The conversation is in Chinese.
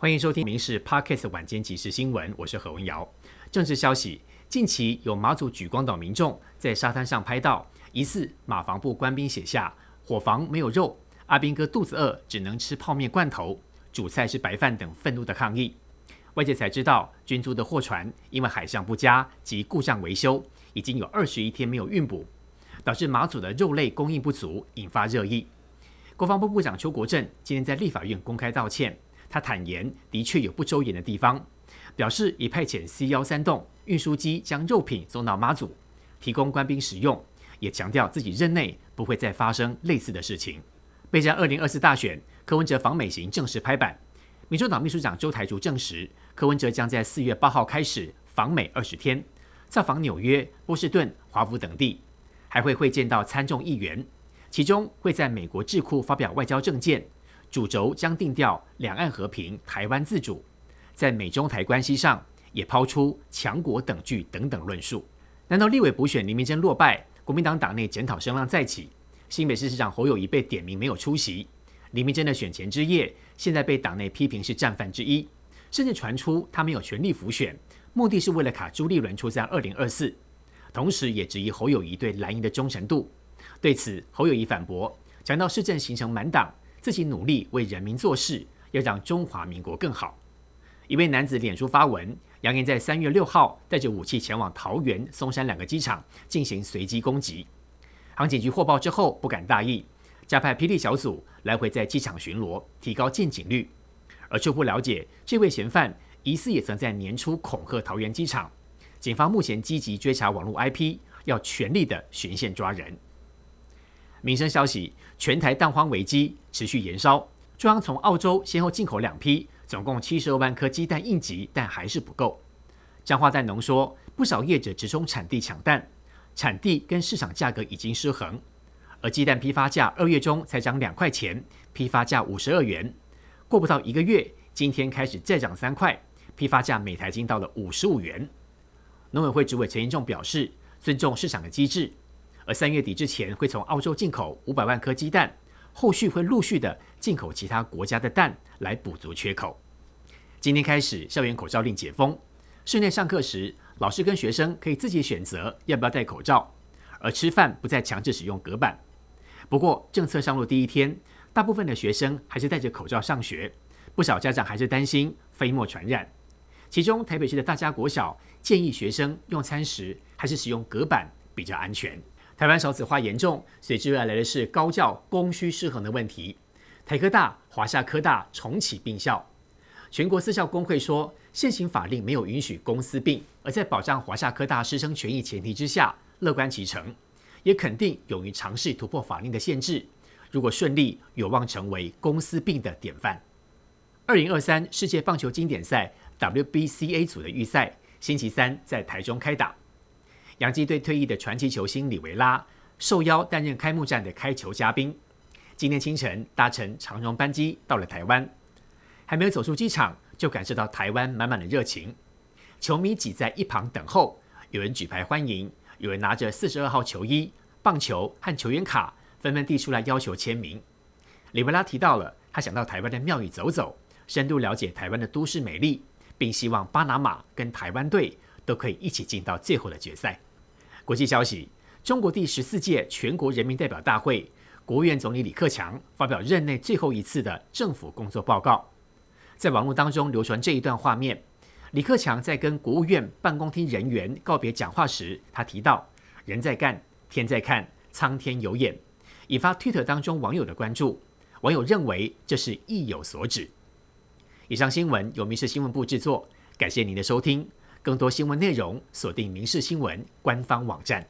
欢迎收听《民事 Podcast》晚间即时新闻，我是何文瑶。政治消息：近期有马祖举光岛民众在沙滩上拍到疑似马房部官兵写下“伙房没有肉，阿兵哥肚子饿，只能吃泡面罐头，主菜是白饭”等愤怒的抗议。外界才知道，军租的货船因为海象不佳及故障维修，已经有二十一天没有运补，导致马祖的肉类供应不足，引发热议。国防部部长邱国正今天在立法院公开道歉。他坦言，的确有不周延的地方，表示已派遣 C 幺三栋运输机将肉品送到妈祖，提供官兵使用，也强调自己任内不会再发生类似的事情。备战二零二四大选，柯文哲访美行正式拍板，民主党秘书长周台竹证实，柯文哲将在四月八号开始访美二十天，造访纽约、波士顿、华府等地，还会会见到参众议员，其中会在美国智库发表外交政见。主轴将定调两岸和平、台湾自主，在美中台关系上也抛出强国等距等等论述。难道立委补选林明珍落败，国民党党内检讨声浪再起？新北市市长侯友谊被点名没有出席，林明珍的选前之夜，现在被党内批评是战犯之一，甚至传出他没有权力辅选，目的是为了卡朱立伦出战二零二四，同时也质疑侯友谊对蓝营的忠诚度。对此，侯友谊反驳，讲到市政形成满党。自己努力为人民做事，要让中华民国更好。一位男子脸书发文，扬言在三月六号带着武器前往桃园、松山两个机场进行随机攻击。航警局获报之后不敢大意，加派霹雳小组来回在机场巡逻，提高见警率。而初步了解，这位嫌犯疑似也曾在年初恐吓桃园机场。警方目前积极追查网络 IP，要全力的循线抓人。民生消息：全台蛋荒危机持续延烧。中央从澳洲先后进口两批，总共七十二万颗鸡蛋应急，但还是不够。彰化蛋农说，不少业者直冲产地抢蛋，产地跟市场价格已经失衡。而鸡蛋批发价二月中才涨两块钱，批发价五十二元，过不到一个月，今天开始再涨三块，批发价每台斤到了五十五元。农委会主委陈延仲表示，尊重市场的机制。而三月底之前会从澳洲进口五百万颗鸡蛋，后续会陆续的进口其他国家的蛋来补足缺口。今天开始，校园口罩令解封，室内上课时，老师跟学生可以自己选择要不要戴口罩，而吃饭不再强制使用隔板。不过，政策上路第一天，大部分的学生还是戴着口罩上学，不少家长还是担心飞沫传染。其中，台北市的大家国小建议学生用餐时还是使用隔板比较安全。台湾少子化严重，随之而来的是高教供需失衡的问题。台科大、华夏科大重启并校，全国私校工会说，现行法令没有允许公私并，而在保障华夏科大师生权益前提之下，乐观其成，也肯定勇于尝试突破法令的限制。如果顺利，有望成为公私并的典范。二零二三世界棒球经典赛 WBCA 组的预赛，星期三在台中开打。洋基队退役的传奇球星里维拉受邀担任开幕战的开球嘉宾。今天清晨搭乘长荣班机到了台湾，还没有走出机场，就感受到台湾满满的热情。球迷挤在一旁等候，有人举牌欢迎，有人拿着四十二号球衣、棒球和球员卡，纷纷递出来要求签名。里维拉提到了他想到台湾的庙宇走走，深度了解台湾的都市美丽，并希望巴拿马跟台湾队都可以一起进到最后的决赛。国际消息：中国第十四届全国人民代表大会，国务院总理李克强发表任内最后一次的政府工作报告。在网络当中流传这一段画面：李克强在跟国务院办公厅人员告别讲话时，他提到“人在干，天在看，苍天有眼”，引发 Twitter 当中网友的关注。网友认为这是意有所指。以上新闻由民事新闻部制作，感谢您的收听。更多新闻内容，锁定《民事新闻》官方网站。